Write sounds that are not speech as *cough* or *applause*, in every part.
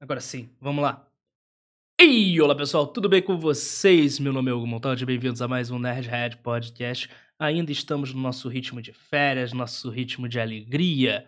Agora sim, vamos lá. E olá pessoal, tudo bem com vocês? Meu nome é Hugo Montaldi, bem-vindos a mais um Nerdhead Podcast. Ainda estamos no nosso ritmo de férias, nosso ritmo de alegria.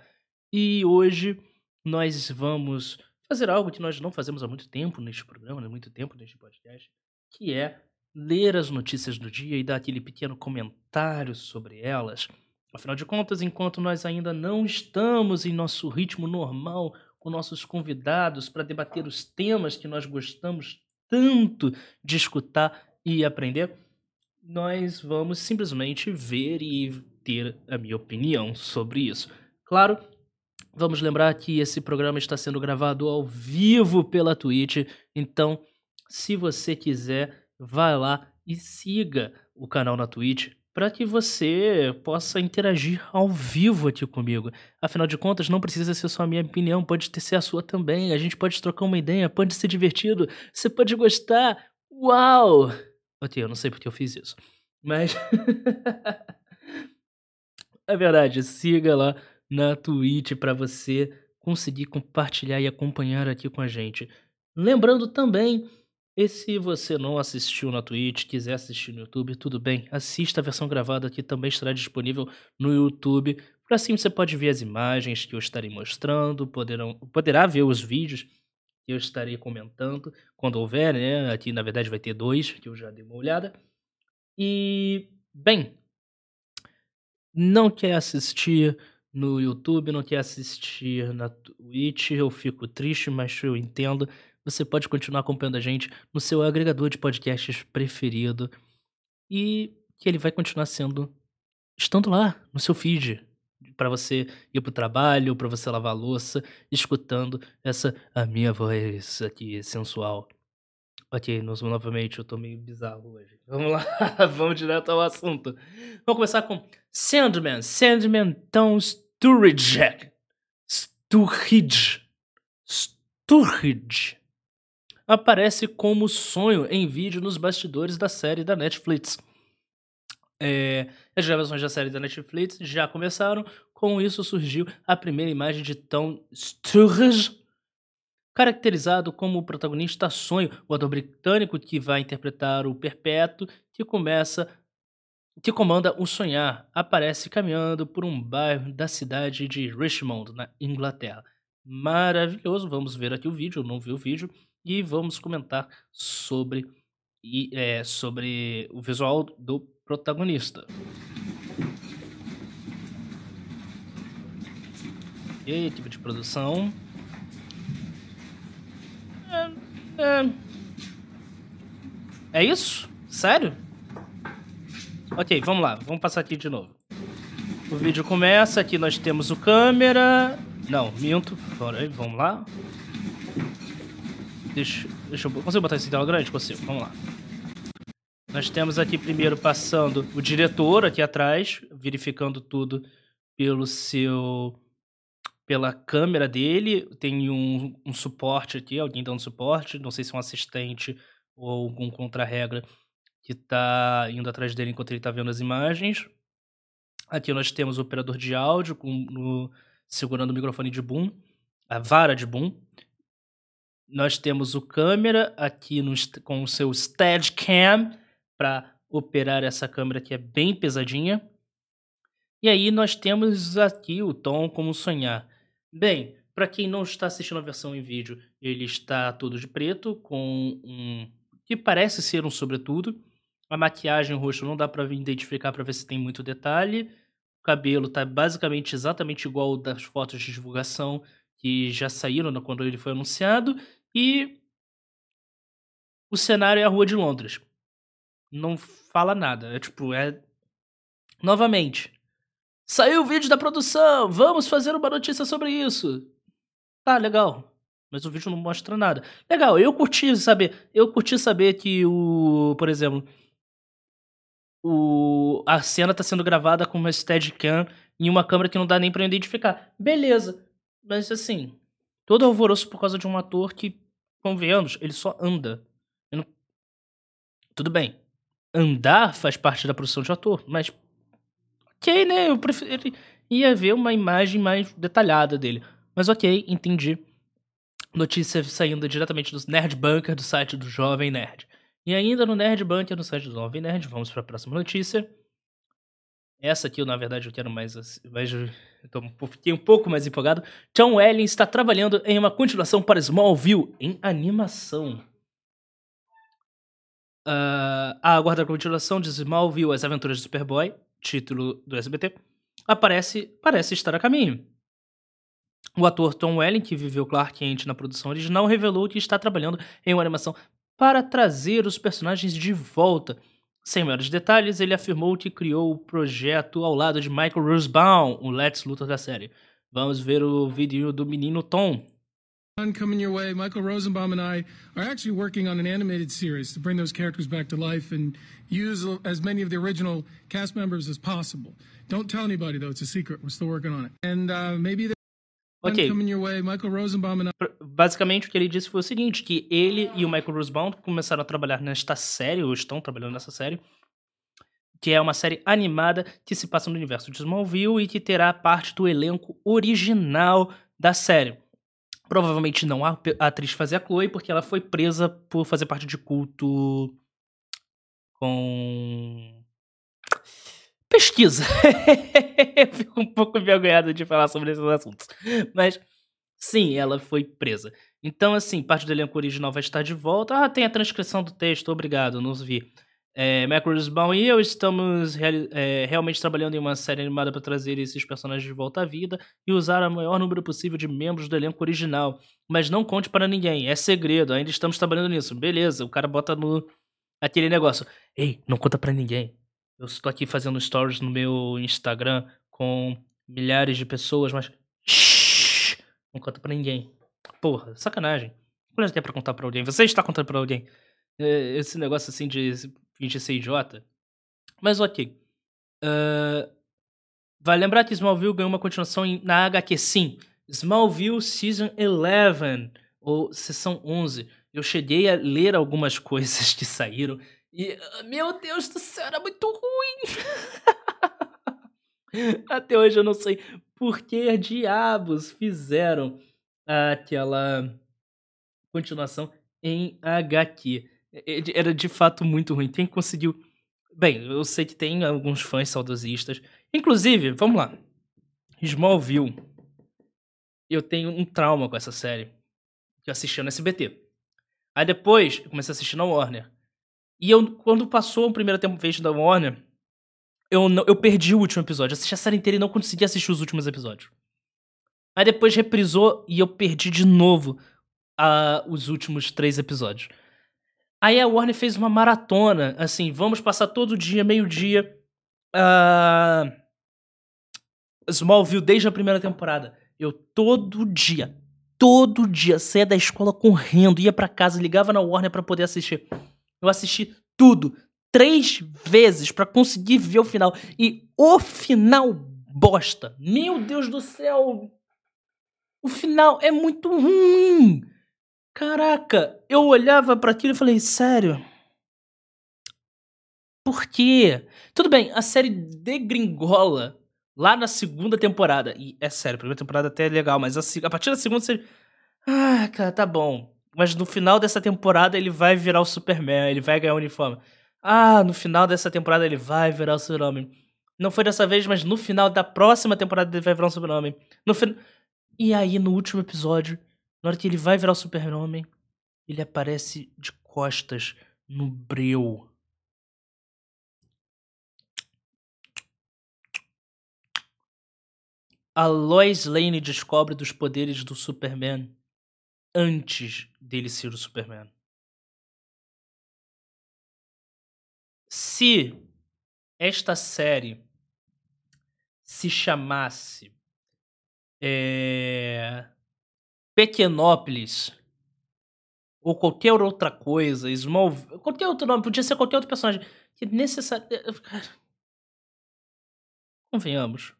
E hoje nós vamos fazer algo que nós não fazemos há muito tempo neste programa, há muito tempo neste podcast, que é ler as notícias do dia e dar aquele pequeno comentário sobre elas. Afinal de contas, enquanto nós ainda não estamos em nosso ritmo normal, com nossos convidados para debater os temas que nós gostamos tanto de escutar e aprender, nós vamos simplesmente ver e ter a minha opinião sobre isso. Claro, vamos lembrar que esse programa está sendo gravado ao vivo pela Twitch, então se você quiser, vá lá e siga o canal na Twitch para que você possa interagir ao vivo aqui comigo. Afinal de contas, não precisa ser só a minha opinião, pode ser a sua também. A gente pode trocar uma ideia, pode ser divertido, você pode gostar. Uau! Ok, eu não sei porque eu fiz isso. Mas. *laughs* é verdade, siga lá na Twitch para você conseguir compartilhar e acompanhar aqui com a gente. Lembrando também e se você não assistiu na Twitch, quiser assistir no YouTube, tudo bem, assista a versão gravada que também estará disponível no YouTube. Por assim você pode ver as imagens que eu estarei mostrando, poderão, poderá ver os vídeos que eu estarei comentando quando houver, né? Aqui na verdade vai ter dois, que eu já dei uma olhada. E, bem, não quer assistir no YouTube, não quer assistir na Twitch, eu fico triste, mas eu entendo você pode continuar acompanhando a gente no seu agregador de podcasts preferido e que ele vai continuar sendo estando lá no seu feed para você ir pro trabalho, para você lavar louça, escutando essa a minha voz aqui sensual. Ok, nós, novamente eu tô meio bizarro hoje. *laughs* Vamos lá, *laughs* vamos direto ao assunto. Vamos começar com Sandman, Sandman Tom Sturridge. Sturridge. Sturridge aparece como sonho em vídeo nos bastidores da série da Netflix. É, as gravações da série da Netflix já começaram, com isso surgiu a primeira imagem de Tom Sturridge, caracterizado como o protagonista sonho, o ator britânico que vai interpretar o Perpétuo, que começa que comanda o sonhar, aparece caminhando por um bairro da cidade de Richmond, na Inglaterra. Maravilhoso, vamos ver aqui o vídeo, não vi o vídeo e vamos comentar sobre, e, é, sobre o visual do protagonista. E aí, tipo de produção. É, é, é isso? Sério? Ok, vamos lá, vamos passar aqui de novo. O vídeo começa, aqui nós temos o câmera. Não, minto. Vamos lá. Deixa, deixa eu... Consigo botar esse tela grande? Consigo, vamos lá. Nós temos aqui primeiro passando o diretor aqui atrás, verificando tudo pelo seu... pela câmera dele. Tem um, um suporte aqui, alguém dando suporte. Não sei se é um assistente ou algum contra-regra que está indo atrás dele enquanto ele está vendo as imagens. Aqui nós temos o operador de áudio com, no, segurando o microfone de boom, a vara de boom. Nós temos o câmera aqui no, com o seu Steadicam para operar essa câmera que é bem pesadinha. E aí nós temos aqui o tom como sonhar. Bem, para quem não está assistindo a versão em vídeo, ele está todo de preto com um que parece ser um sobretudo. A maquiagem, o rosto não dá para identificar para ver se tem muito detalhe. O cabelo tá basicamente exatamente igual das fotos de divulgação que já saíram quando ele foi anunciado. E o cenário é a rua de Londres. Não fala nada. É tipo, é. Novamente. Saiu o vídeo da produção! Vamos fazer uma notícia sobre isso! Tá, legal. Mas o vídeo não mostra nada. Legal, eu curti saber. Eu curti saber que o. Por exemplo. O, a cena tá sendo gravada com uma Steadicam em uma câmera que não dá nem pra identificar. Beleza. Mas assim, todo alvoroço por causa de um ator que, convenhamos, ele só anda. Não... Tudo bem. Andar faz parte da produção de ator, mas. Ok, né? Eu preferi ia ver uma imagem mais detalhada dele. Mas ok, entendi. Notícia saindo diretamente do Nerd Bunker, do site do Jovem Nerd. E ainda no Nerd Bunker, no site do Jovem Nerd, vamos para a próxima notícia. Essa aqui, na verdade, eu quero mais. mais eu fiquei um pouco mais empolgado. John Welling está trabalhando em uma continuação para Smallville em animação. Uh, a aguarda continuação de Smallville As Aventuras de Superboy, título do SBT, aparece, parece estar a caminho. O ator Tom Welling, que viveu Clark Kent na produção original, revelou que está trabalhando em uma animação para trazer os personagens de volta. Sem maiores detalhes, ele afirmou que criou o projeto ao lado de Michael Rosebaum, o Lex Luthor da série. Vamos ver o vídeo do menino Tom. Coming your way, Michael Rosenbaum and I are actually working on an animated series to bring those characters back to life and use as many of the original cast members as possible. Don't tell anybody though; it's a secret. We're still working on it. And uh, maybe. Ok. Basicamente o que ele disse foi o seguinte, que ele e o Michael Rosebaum começaram a trabalhar nesta série, ou estão trabalhando nessa série, que é uma série animada que se passa no universo de Smallville e que terá parte do elenco original da série. Provavelmente não a atriz fazer a Chloe, porque ela foi presa por fazer parte de culto com pesquisa. *laughs* eu fico um pouco envergonhado de falar sobre esses assuntos. Mas, sim, ela foi presa. Então, assim, parte do elenco original vai estar de volta. Ah, tem a transcrição do texto, obrigado, não vi. É, Mac Rosebaum e eu estamos é, realmente trabalhando em uma série animada para trazer esses personagens de volta à vida e usar o maior número possível de membros do elenco original. Mas não conte para ninguém, é segredo, ainda estamos trabalhando nisso. Beleza, o cara bota no aquele negócio. Ei, não conta para ninguém. Eu estou aqui fazendo stories no meu Instagram com milhares de pessoas, mas. Shhh, não conta pra ninguém. Porra, sacanagem. Quando é que é pra contar pra alguém? Você está contando pra alguém. É, esse negócio assim de fingir ser idiota. Mas ok. Uh, vai lembrar que Smallville ganhou uma continuação na HQ, sim. Smallville Season 11, ou Seção 11. Eu cheguei a ler algumas *laughs* coisas que saíram e, ah, meu Deus do céu, era muito ruim. *laughs* Até hoje eu não sei por que diabos fizeram aquela continuação em HQ. Era de fato muito ruim. Quem conseguiu. Bem, eu sei que tem alguns fãs saudosistas. Inclusive, vamos lá. Smallville. Eu tenho um trauma com essa série. Que eu assisti no SBT. Aí depois eu comecei a assistir na Warner. E eu, quando passou a primeira temporada da Warner, eu, não, eu perdi o último episódio. Assisti a série inteira e não consegui assistir os últimos episódios. Aí depois reprisou e eu perdi de novo uh, os últimos três episódios. Aí a Warner fez uma maratona, assim, vamos passar todo dia, meio-dia, uh, Smallville desde a primeira temporada. Eu todo dia, todo dia saía da escola correndo, ia para casa, ligava na Warner para poder assistir. Eu assisti tudo três vezes para conseguir ver o final. E o final bosta. Meu Deus do céu. O final é muito ruim. Caraca, eu olhava para aquilo e falei, sério? Por quê? Tudo bem, a série degringola lá na segunda temporada. E é sério, a primeira temporada até é legal, mas a, a partir da segunda você. Ah, cara, tá bom. Mas no final dessa temporada ele vai virar o Superman, ele vai ganhar o uniforme. Ah, no final dessa temporada ele vai virar o Super-Homem. Não foi dessa vez, mas no final da próxima temporada ele vai virar o Super-Homem. No fin... E aí, no último episódio, na hora que ele vai virar o Super-Homem, ele aparece de costas no breu. A Lois Lane descobre dos poderes do Superman antes dele ser o Superman. Se esta série se chamasse é, Pequenópolis ou qualquer outra coisa, Small, qualquer outro nome, podia ser qualquer outro personagem que necessário. É, convenhamos.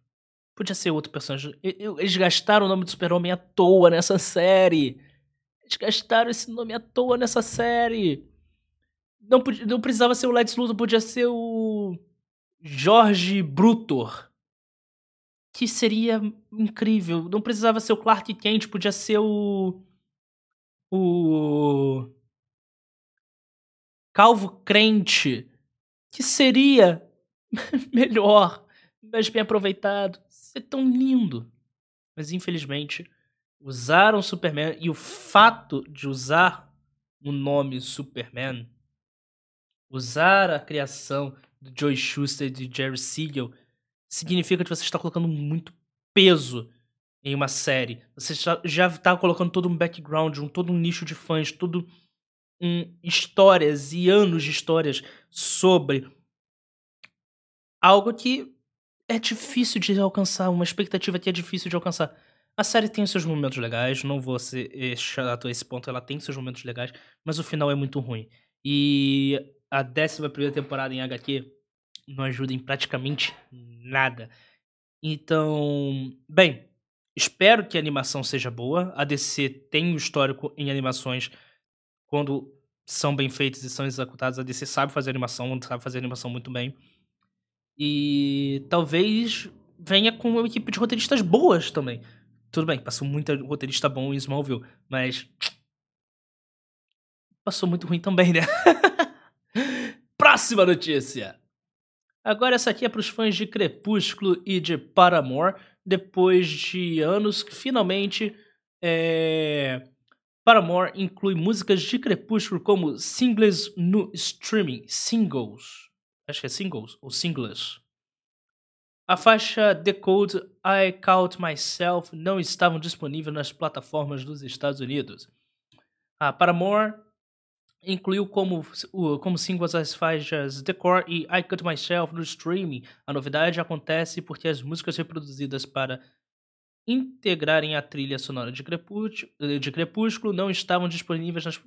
Podia ser outro personagem. Eles gastaram o nome do Super-Homem à toa nessa série. Eles gastaram esse nome à toa nessa série. Não, não precisava ser o Lex Luthor, podia ser o Jorge Brutor. Que seria incrível. Não precisava ser o Clark Kent, podia ser o o Calvo Crente, que seria *laughs* melhor, mais bem aproveitado, ser tão lindo. Mas infelizmente, usaram Superman e o fato de usar o nome Superman, usar a criação do Joe Shuster e de Jerry Siegel, significa que você está colocando muito peso em uma série. Você já está colocando todo um background, um, todo um nicho de fãs, todo um histórias e anos de histórias sobre algo que é difícil de alcançar, uma expectativa que é difícil de alcançar. A série tem seus momentos legais, não vou ser eh, chato a esse ponto, ela tem seus momentos legais, mas o final é muito ruim. E a 11 primeira temporada em HQ não ajuda em praticamente nada. Então, bem, espero que a animação seja boa. A DC tem um histórico em animações quando são bem feitas e são executadas. A DC sabe fazer animação, sabe fazer animação muito bem. E talvez venha com uma equipe de roteiristas boas também. Tudo bem, passou muito roteirista bom em Smallville, mas. Passou muito ruim também, né? *laughs* Próxima notícia! Agora essa aqui é para os fãs de Crepúsculo e de Paramore, depois de anos que finalmente é... Paramore inclui músicas de Crepúsculo como singles no streaming, singles. Acho que é singles ou singles. A faixa The Code I Caught Myself não estavam disponíveis nas plataformas dos Estados Unidos. A Paramore incluiu como, como singles as faixas Decor e I Cut Myself no streaming. A novidade acontece porque as músicas reproduzidas para integrarem a trilha sonora de de Crepúsculo não estavam disponíveis nas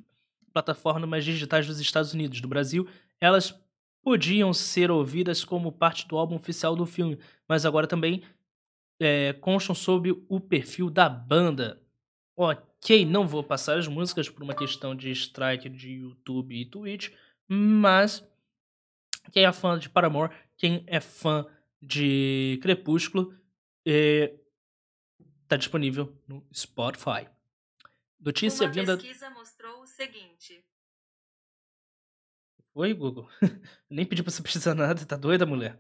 plataformas digitais dos Estados Unidos. Do Brasil, elas podiam ser ouvidas como parte do álbum oficial do filme, mas agora também é, constam sob o perfil da banda. Ok, não vou passar as músicas por uma questão de strike de YouTube e Twitch, mas quem é fã de Paramore, quem é fã de Crepúsculo, é, tá disponível no Spotify. Notícia uma vinda. pesquisa mostrou o seguinte. Oi, Google. *laughs* Nem pedi pra você pesquisar nada, tá doida, mulher?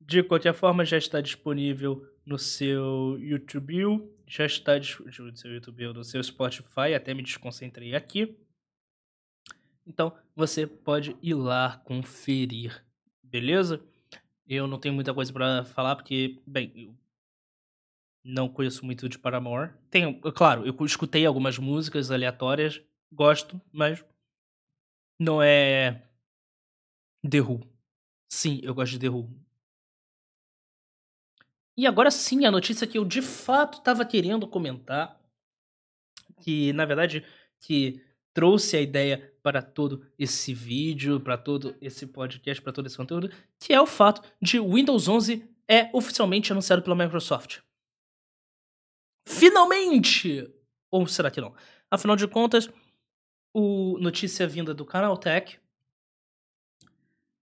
De qualquer forma, já está disponível no seu YouTube, já está disponível no seu YouTube, no seu Spotify, até me desconcentrei aqui. Então, você pode ir lá conferir, beleza? Eu não tenho muita coisa para falar porque, bem, eu não conheço muito de Paramore. Tenho, claro, eu escutei algumas músicas aleatórias, gosto, mas não é The Who. Sim, eu gosto de The Who. E agora sim, a notícia que eu de fato estava querendo comentar, que na verdade que trouxe a ideia para todo esse vídeo, para todo esse podcast, para todo esse conteúdo, que é o fato de Windows 11 é oficialmente anunciado pela Microsoft. Finalmente! Ou será que não? Afinal de contas, o notícia vinda do Canal Tech.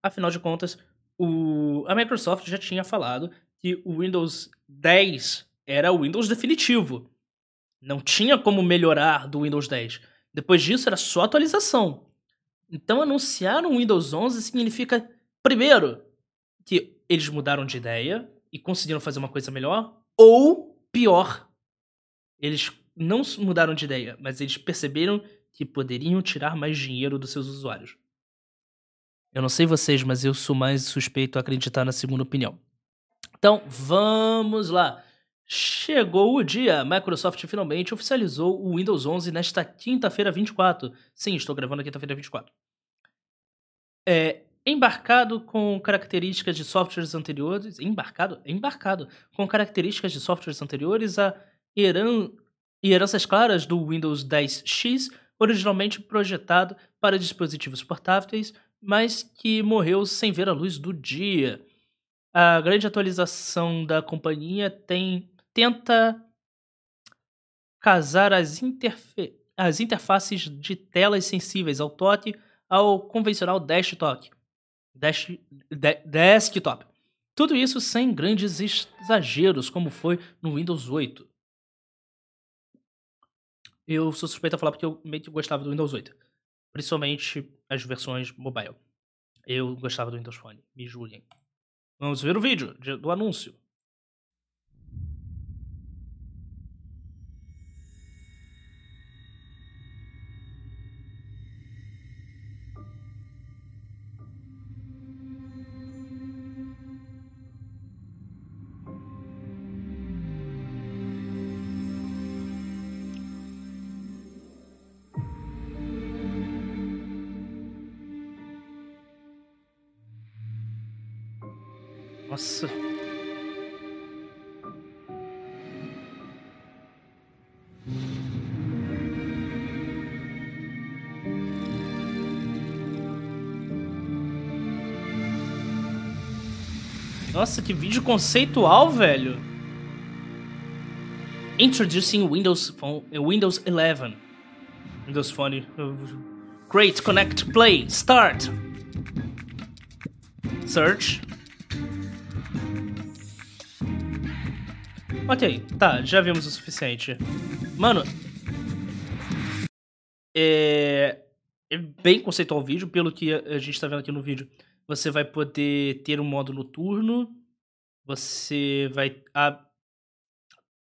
Afinal de contas, o, a Microsoft já tinha falado que o Windows 10 era o Windows definitivo. Não tinha como melhorar do Windows 10. Depois disso era só atualização. Então anunciar um Windows 11 significa, primeiro, que eles mudaram de ideia e conseguiram fazer uma coisa melhor, ou pior, eles não mudaram de ideia, mas eles perceberam que poderiam tirar mais dinheiro dos seus usuários. Eu não sei vocês, mas eu sou mais suspeito a acreditar na segunda opinião. Então, vamos lá. Chegou o dia. A Microsoft finalmente oficializou o Windows 11 nesta quinta-feira 24. Sim, estou gravando quinta-feira 24. É, embarcado com características de softwares anteriores. Embarcado? Embarcado. Com características de softwares anteriores a heran, heranças claras do Windows 10X, originalmente projetado para dispositivos portáteis, mas que morreu sem ver a luz do dia a grande atualização da companhia tem tenta casar as, interfe as interfaces de telas sensíveis ao toque ao convencional desktop. De desktop. Tudo isso sem grandes exageros, como foi no Windows 8. Eu sou suspeito a falar porque eu meio que gostava do Windows 8. Principalmente as versões mobile. Eu gostava do Windows Phone, me julguem. Vamos ver o vídeo do anúncio. Nossa, que vídeo conceitual, velho. Introducing Windows Phone, Windows 11. Windows Phone. Great, connect, play, start. Search. Ok, tá, já vimos o suficiente. Mano. É. É bem conceitual o vídeo, pelo que a gente tá vendo aqui no vídeo. Você vai poder ter um modo noturno. Você vai. A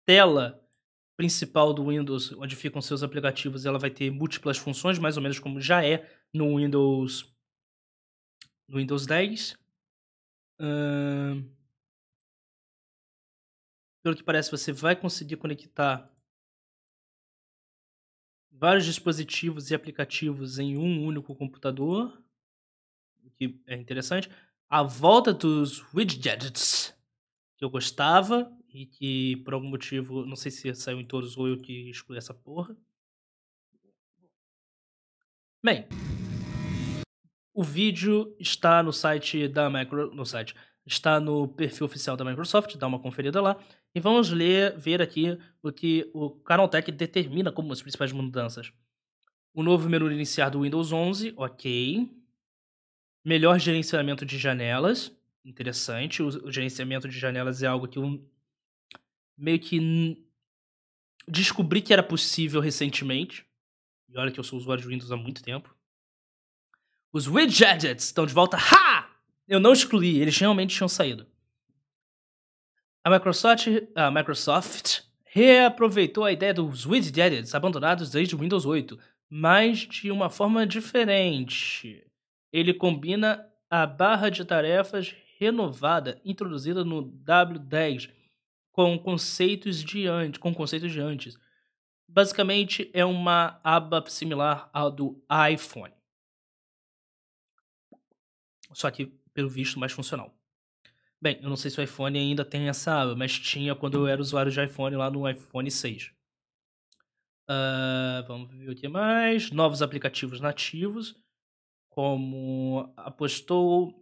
tela principal do Windows, onde ficam seus aplicativos, ela vai ter múltiplas funções, mais ou menos como já é no Windows. No Windows 10. Uh pelo que parece, você vai conseguir conectar vários dispositivos e aplicativos em um único computador, que é interessante. A volta dos widgets que eu gostava e que por algum motivo, não sei se saiu em todos ou eu que excluí essa porra. Bem, o vídeo está no site da Macro, no site, está no perfil oficial da Microsoft, dá uma conferida lá. E vamos ler, ver aqui o que o Canaltech determina como as principais mudanças. O novo menu iniciar do Windows 11, ok. Melhor gerenciamento de janelas, interessante. O, o gerenciamento de janelas é algo que eu meio que descobri que era possível recentemente. E olha que eu sou usuário de Windows há muito tempo. Os widgets estão de volta. Ha! Eu não excluí, eles realmente tinham saído. A Microsoft, a Microsoft reaproveitou a ideia dos widgets abandonados desde o Windows 8, mas de uma forma diferente. Ele combina a barra de tarefas renovada introduzida no W10 com conceitos de antes, com conceitos de antes. Basicamente é uma aba similar ao do iPhone. Só que pelo visto mais funcional. Bem, eu não sei se o iPhone ainda tem essa aba, mas tinha quando eu era usuário de iPhone lá no iPhone 6. Uh, ah, vamos ver o que mais. Novos aplicativos nativos, como apostou.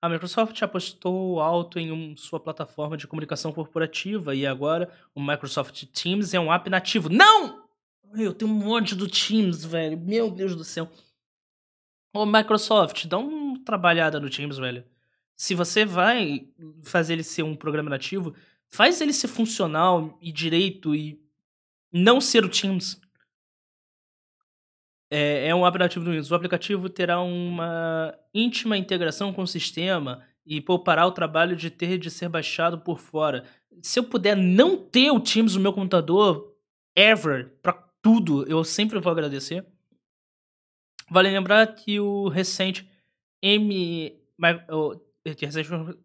A Microsoft apostou alto em um, sua plataforma de comunicação corporativa e agora o Microsoft Teams é um app nativo. Não! Eu tenho um monte do Teams, velho. Meu Deus do céu. Ô, Microsoft, dá uma trabalhada no Teams, velho se você vai fazer ele ser um programa nativo, faz ele ser funcional e direito e não ser o Teams. É, é um aplicativo do Windows. O aplicativo terá uma íntima integração com o sistema e poupará o trabalho de ter de ser baixado por fora. Se eu puder não ter o Teams no meu computador, ever, para tudo, eu sempre vou agradecer. Vale lembrar que o recente M,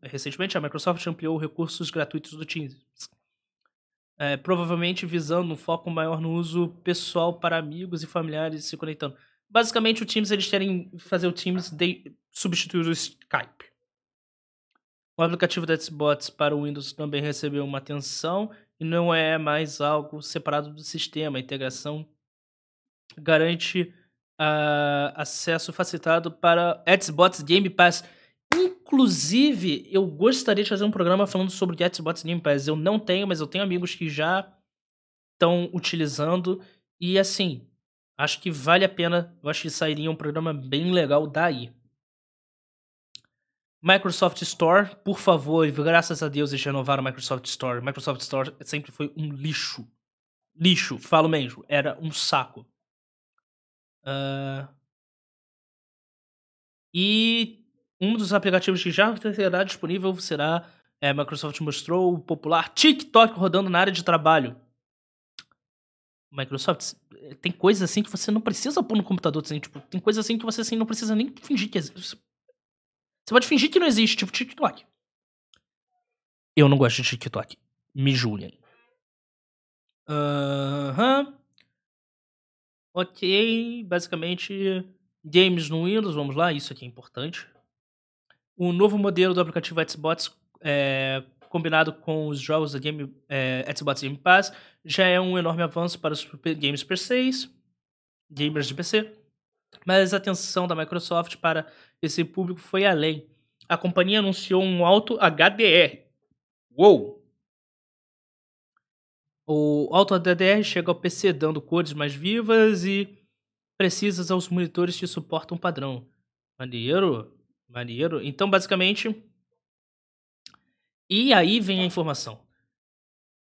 recentemente a Microsoft ampliou recursos gratuitos do Teams, é, provavelmente visando um foco maior no uso pessoal para amigos e familiares se conectando. Basicamente, o Teams eles querem fazer o Teams de, substituir o Skype. O aplicativo da Xbox para o Windows também recebeu uma atenção e não é mais algo separado do sistema. A integração garante uh, acesso facilitado para Xbox Game Pass Inclusive, eu gostaria de fazer um programa falando sobre Xbox Game Pass. Eu não tenho, mas eu tenho amigos que já estão utilizando. E assim, acho que vale a pena. Eu acho que sairia um programa bem legal daí. Microsoft Store, por favor, graças a Deus eles renovaram o Microsoft Store. Microsoft Store sempre foi um lixo. lixo, falo mesmo, era um saco. Uh, e um dos aplicativos que já será disponível será. É, Microsoft mostrou o popular TikTok rodando na área de trabalho. Microsoft tem coisas assim que você não precisa pôr no computador. Assim, tipo, tem coisas assim que você assim, não precisa nem fingir que existe. Você pode fingir que não existe, tipo TikTok. Eu não gosto de TikTok. Me julguem. Uh -huh. Ok, basicamente games no Windows, vamos lá, isso aqui é importante. O novo modelo do aplicativo Xbox é, combinado com os jogos da Game, é, Xbox Game Pass já é um enorme avanço para os games PCs, gamers de PC. Mas a atenção da Microsoft para esse público foi além. A companhia anunciou um alto HDR. Uou! O Auto HDR chega ao PC dando cores mais vivas e precisas aos monitores que suportam padrão. Maneiro, maneiro. Então, basicamente. E aí vem a informação.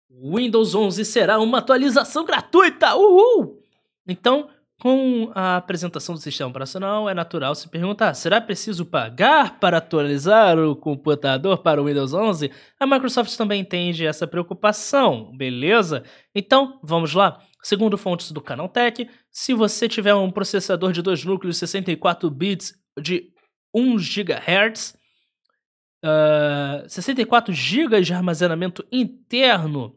Windows 11 será uma atualização gratuita! Uhul! Então, com a apresentação do sistema operacional, é natural se perguntar: será preciso pagar para atualizar o computador para o Windows 11? A Microsoft também entende essa preocupação, beleza? Então, vamos lá. Segundo fontes do Canaltech, se você tiver um processador de dois núcleos 64 bits de 1 GHz, uh, 64 GB de armazenamento interno,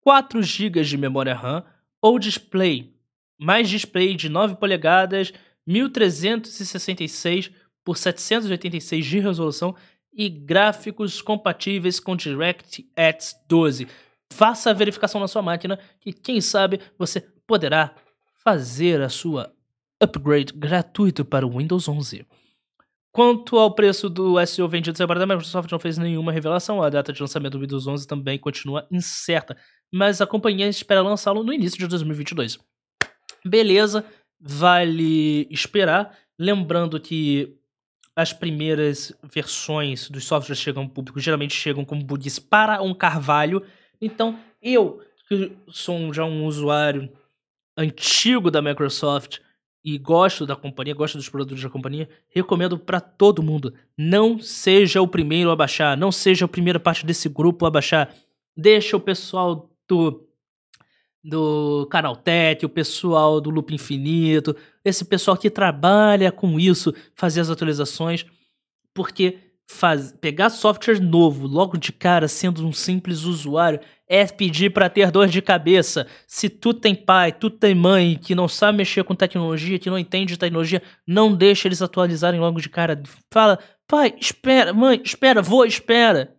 4 GB de memória RAM ou display mais display de 9 polegadas, 1366 por 786 de resolução e gráficos compatíveis com DirectX 12. Faça a verificação na sua máquina que quem sabe você poderá fazer a sua upgrade gratuito para o Windows 11. Quanto ao preço do SEO vendido separado, a Microsoft não fez nenhuma revelação. A data de lançamento do Windows 11 também continua incerta, mas a companhia espera lançá-lo no início de 2022. Beleza, vale esperar. Lembrando que as primeiras versões dos softwares chegam ao público geralmente chegam como bugs para um carvalho. Então, eu, que sou já um usuário antigo da Microsoft e gosto da companhia, gosto dos produtos da companhia, recomendo para todo mundo. Não seja o primeiro a baixar, não seja a primeira parte desse grupo a baixar. Deixa o pessoal do do Canal Tech, o pessoal do Loop Infinito, esse pessoal que trabalha com isso, fazer as atualizações, porque faz, pegar software novo logo de cara, sendo um simples usuário, é pedir para ter dor de cabeça. Se tu tem pai, tu tem mãe que não sabe mexer com tecnologia, que não entende tecnologia, não deixa eles atualizarem logo de cara. Fala, pai, espera, mãe, espera, vou, espera.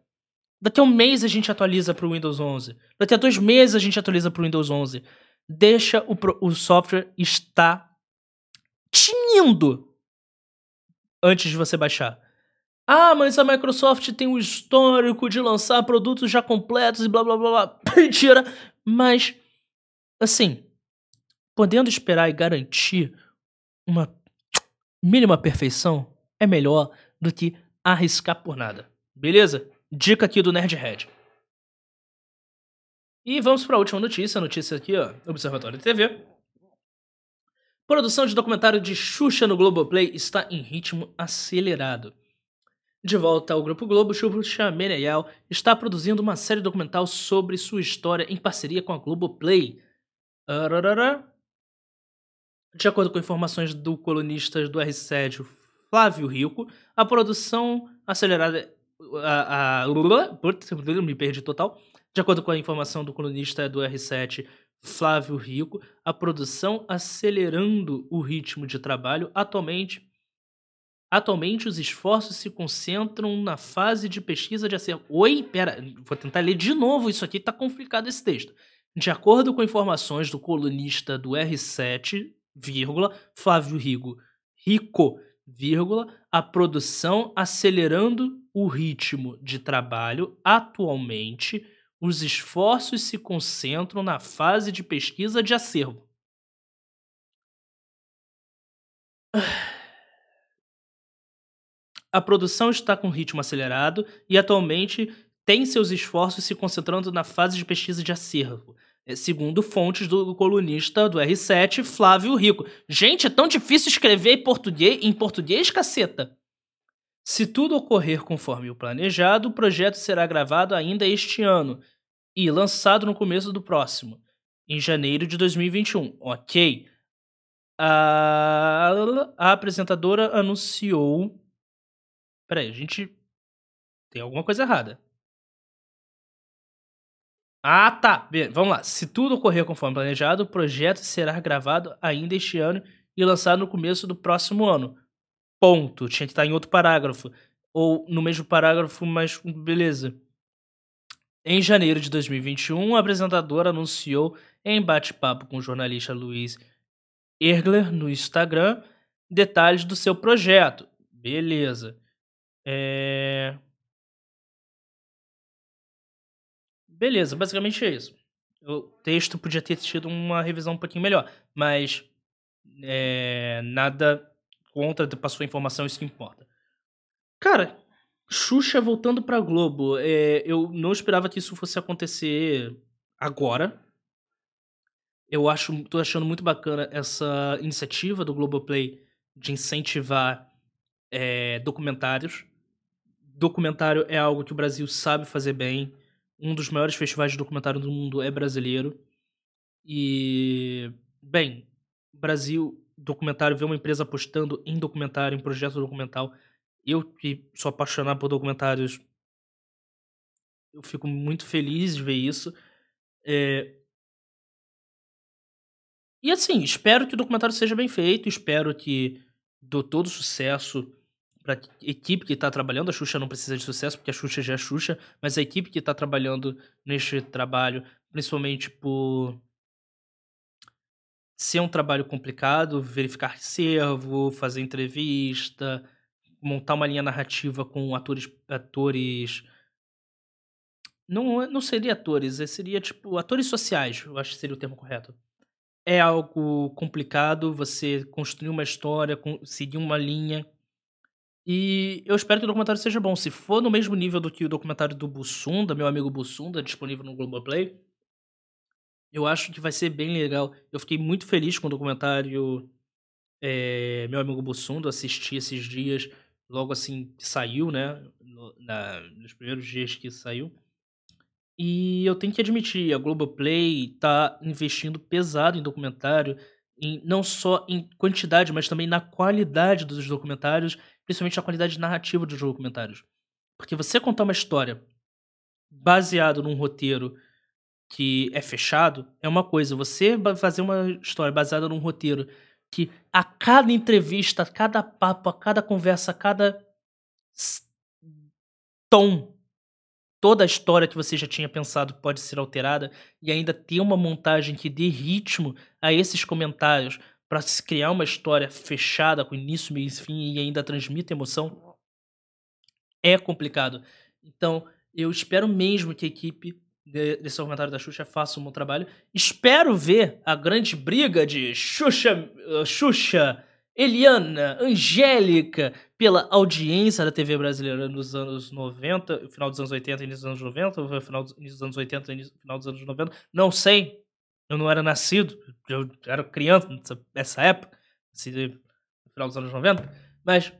Daqui a um mês a gente atualiza para o Windows 11. Daqui a dois meses a gente atualiza para o Windows 11. Deixa o, o software estar tinindo antes de você baixar. Ah, mas a Microsoft tem um histórico de lançar produtos já completos e blá blá blá blá. *laughs* Mentira. Mas, assim, podendo esperar e garantir uma mínima perfeição é melhor do que arriscar por nada. Beleza? Dica aqui do Nerdhead. E vamos para a última notícia, a notícia aqui, ó, Observatório TV. Produção de documentário de Xuxa no Globoplay está em ritmo acelerado. De volta ao Grupo Globo, Xuxa Meneghel está produzindo uma série documental sobre sua história em parceria com a Globoplay. De acordo com informações do colunista do R7, Flávio Rico, a produção acelerada a, a, *laughs* me perdi total. De acordo com a informação do colunista do R7, Flávio Rico, a produção acelerando o ritmo de trabalho atualmente. Atualmente, os esforços se concentram na fase de pesquisa de acervo. Oi, pera, vou tentar ler de novo, isso aqui tá complicado esse texto. De acordo com informações do colunista do R7, vírgula, Flávio Rico, Rico, vírgula, a produção acelerando o ritmo de trabalho, atualmente, os esforços se concentram na fase de pesquisa de acervo. *sighs* A produção está com ritmo acelerado e atualmente tem seus esforços se concentrando na fase de pesquisa de acervo. É, segundo fontes do colunista do R7, Flávio Rico. Gente, é tão difícil escrever em português, em português, caceta. Se tudo ocorrer conforme o planejado, o projeto será gravado ainda este ano e lançado no começo do próximo, em janeiro de 2021. Ok. A, a apresentadora anunciou. Peraí, a gente. Tem alguma coisa errada. Ah, tá. Bem, vamos lá. Se tudo ocorrer conforme planejado, o projeto será gravado ainda este ano e lançado no começo do próximo ano. Ponto. Tinha que estar em outro parágrafo. Ou no mesmo parágrafo, mas beleza. Em janeiro de 2021, a apresentadora anunciou em bate-papo com o jornalista Luiz Ergler no Instagram detalhes do seu projeto. Beleza. É... Beleza, basicamente é isso. O texto podia ter tido uma revisão um pouquinho melhor, mas é, nada contra, passou a informação, isso que importa. Cara, Xuxa voltando pra Globo, é, eu não esperava que isso fosse acontecer agora. Eu acho, tô achando muito bacana essa iniciativa do Globoplay de incentivar é, documentários. Documentário é algo que o Brasil sabe fazer bem um dos maiores festivais de documentário do mundo é brasileiro. E, bem, Brasil, documentário, ver uma empresa apostando em documentário, em projeto documental. Eu que sou apaixonado por documentários, eu fico muito feliz de ver isso. É... E assim, espero que o documentário seja bem feito, espero que dê todo sucesso para equipe que está trabalhando. A Xuxa não precisa de sucesso, porque a Xuxa já é Xuxa, mas a equipe que está trabalhando neste trabalho, principalmente por ser um trabalho complicado, verificar servo, fazer entrevista, montar uma linha narrativa com atores atores não não seria atores, é, seria tipo atores sociais, eu acho que seria o termo correto. É algo complicado você construir uma história, seguir uma linha e eu espero que o documentário seja bom. Se for no mesmo nível do que o documentário do Bussunda, meu amigo Bussunda, disponível no Globoplay, eu acho que vai ser bem legal. Eu fiquei muito feliz com o documentário é, Meu Amigo Bussunda, assisti esses dias, logo assim que saiu, né? No, na, nos primeiros dias que saiu. E eu tenho que admitir, a Globoplay tá investindo pesado em documentário, em, não só em quantidade, mas também na qualidade dos documentários principalmente a qualidade narrativa dos documentários. Porque você contar uma história baseado num roteiro que é fechado é uma coisa. Você fazer uma história baseada num roteiro que a cada entrevista, a cada papo, a cada conversa, a cada tom, toda a história que você já tinha pensado pode ser alterada e ainda ter uma montagem que dê ritmo a esses comentários, para se criar uma história fechada com início, meio e fim e ainda transmita emoção é complicado. Então, eu espero mesmo que a equipe desse documentário da Xuxa faça um bom trabalho. Espero ver a grande briga de Xuxa, Xuxa, Eliana, Angélica pela audiência da TV brasileira nos anos 90, final dos anos 80 início dos anos 90, ou final dos, início dos anos 80 início, final dos anos 90, não sei. Eu não era nascido, eu era criança nessa, época, assim, final dos anos 90, mas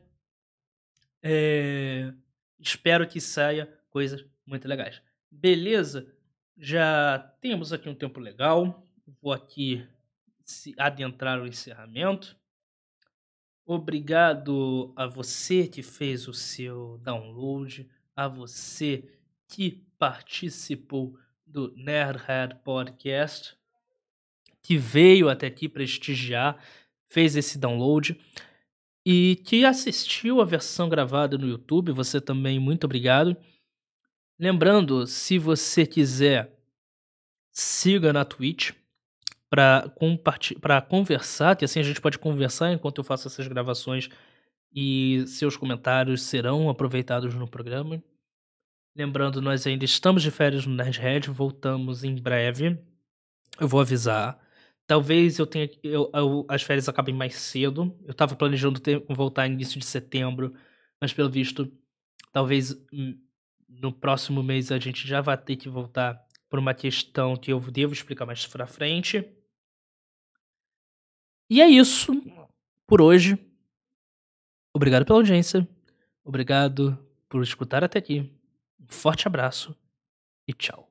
é, espero que saia coisas muito legais. Beleza? Já temos aqui um tempo legal. Vou aqui adentrar o encerramento. Obrigado a você que fez o seu download, a você que participou do Nerdhead Podcast que veio até aqui prestigiar, fez esse download e que assistiu a versão gravada no YouTube. Você também, muito obrigado. Lembrando, se você quiser, siga na Twitch para conversar, que assim a gente pode conversar enquanto eu faço essas gravações e seus comentários serão aproveitados no programa. Lembrando, nós ainda estamos de férias no Nerdhead, voltamos em breve. Eu vou avisar. Talvez eu tenha. Eu, eu, as férias acabem mais cedo. Eu tava planejando ter, voltar início de setembro, mas pelo visto, talvez no próximo mês a gente já vai ter que voltar por uma questão que eu devo explicar mais pra frente. E é isso por hoje. Obrigado pela audiência. Obrigado por escutar até aqui. Um forte abraço e tchau.